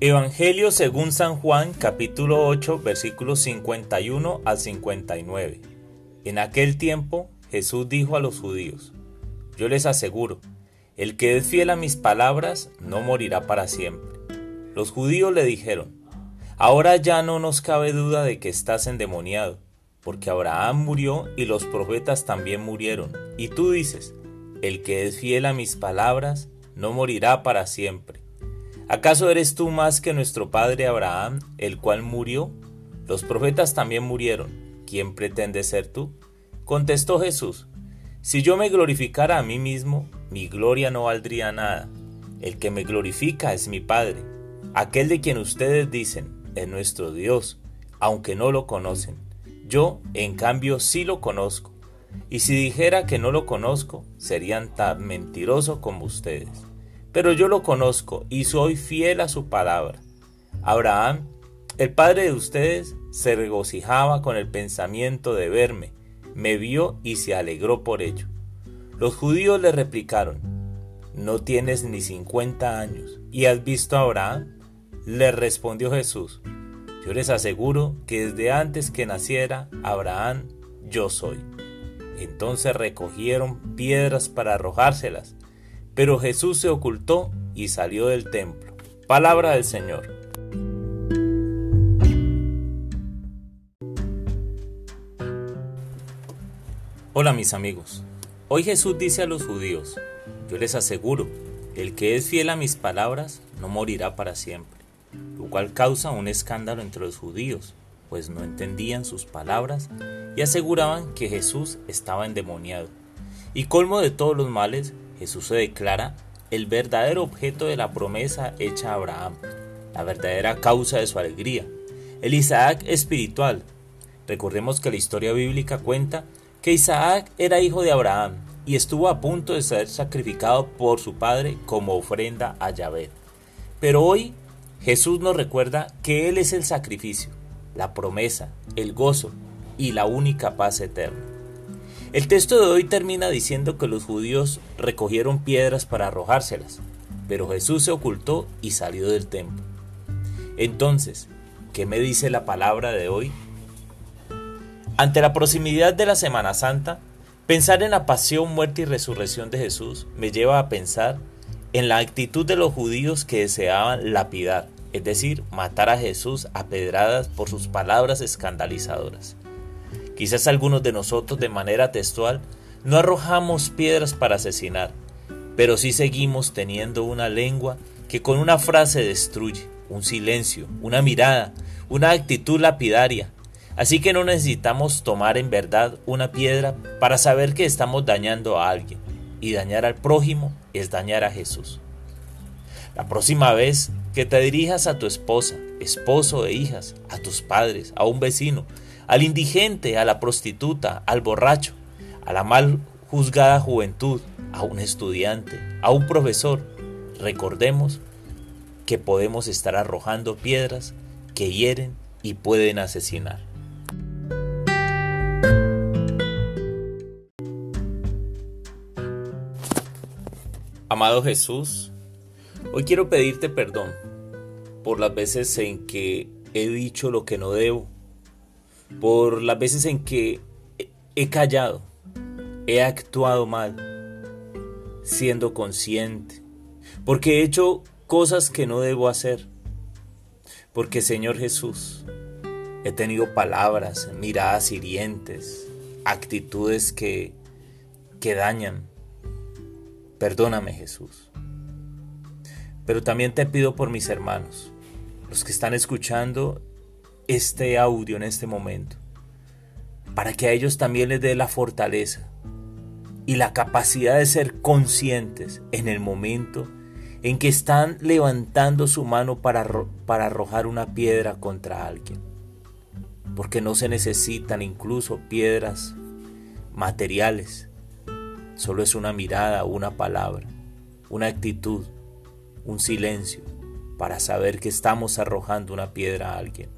Evangelio según San Juan capítulo 8 versículos 51 al 59. En aquel tiempo Jesús dijo a los judíos, Yo les aseguro, el que es fiel a mis palabras no morirá para siempre. Los judíos le dijeron, Ahora ya no nos cabe duda de que estás endemoniado, porque Abraham murió y los profetas también murieron. Y tú dices, El que es fiel a mis palabras no morirá para siempre. ¿Acaso eres tú más que nuestro padre Abraham, el cual murió? Los profetas también murieron. ¿Quién pretende ser tú? Contestó Jesús, Si yo me glorificara a mí mismo, mi gloria no valdría nada. El que me glorifica es mi Padre, aquel de quien ustedes dicen, es nuestro Dios, aunque no lo conocen. Yo, en cambio, sí lo conozco. Y si dijera que no lo conozco, serían tan mentirosos como ustedes pero yo lo conozco y soy fiel a su palabra. Abraham, el padre de ustedes, se regocijaba con el pensamiento de verme, me vio y se alegró por ello. Los judíos le replicaron, ¿no tienes ni cincuenta años y has visto a Abraham? Le respondió Jesús, yo les aseguro que desde antes que naciera Abraham, yo soy. Entonces recogieron piedras para arrojárselas, pero Jesús se ocultó y salió del templo. Palabra del Señor. Hola mis amigos. Hoy Jesús dice a los judíos, yo les aseguro, el que es fiel a mis palabras no morirá para siempre, lo cual causa un escándalo entre los judíos, pues no entendían sus palabras y aseguraban que Jesús estaba endemoniado. Y colmo de todos los males, Jesús se declara el verdadero objeto de la promesa hecha a Abraham, la verdadera causa de su alegría, el Isaac espiritual. Recordemos que la historia bíblica cuenta que Isaac era hijo de Abraham y estuvo a punto de ser sacrificado por su padre como ofrenda a Yahvé. Pero hoy Jesús nos recuerda que Él es el sacrificio, la promesa, el gozo y la única paz eterna. El texto de hoy termina diciendo que los judíos recogieron piedras para arrojárselas, pero Jesús se ocultó y salió del templo. Entonces, ¿qué me dice la palabra de hoy? Ante la proximidad de la Semana Santa, pensar en la pasión, muerte y resurrección de Jesús me lleva a pensar en la actitud de los judíos que deseaban lapidar, es decir, matar a Jesús a pedradas por sus palabras escandalizadoras. Quizás algunos de nosotros de manera textual no arrojamos piedras para asesinar, pero sí seguimos teniendo una lengua que con una frase destruye, un silencio, una mirada, una actitud lapidaria. Así que no necesitamos tomar en verdad una piedra para saber que estamos dañando a alguien, y dañar al prójimo es dañar a Jesús. La próxima vez que te dirijas a tu esposa, esposo e hijas, a tus padres, a un vecino, al indigente, a la prostituta, al borracho, a la mal juzgada juventud, a un estudiante, a un profesor. Recordemos que podemos estar arrojando piedras que hieren y pueden asesinar. Amado Jesús, hoy quiero pedirte perdón por las veces en que he dicho lo que no debo, por las veces en que he callado, he actuado mal, siendo consciente, porque he hecho cosas que no debo hacer, porque Señor Jesús, he tenido palabras, miradas hirientes, actitudes que, que dañan. Perdóname Jesús. Pero también te pido por mis hermanos, los que están escuchando este audio en este momento, para que a ellos también les dé la fortaleza y la capacidad de ser conscientes en el momento en que están levantando su mano para, para arrojar una piedra contra alguien. Porque no se necesitan incluso piedras materiales. Solo es una mirada, una palabra, una actitud, un silencio para saber que estamos arrojando una piedra a alguien.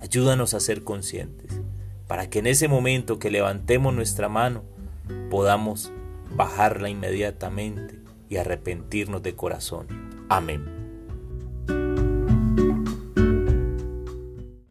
Ayúdanos a ser conscientes, para que en ese momento que levantemos nuestra mano podamos bajarla inmediatamente y arrepentirnos de corazón. Amén.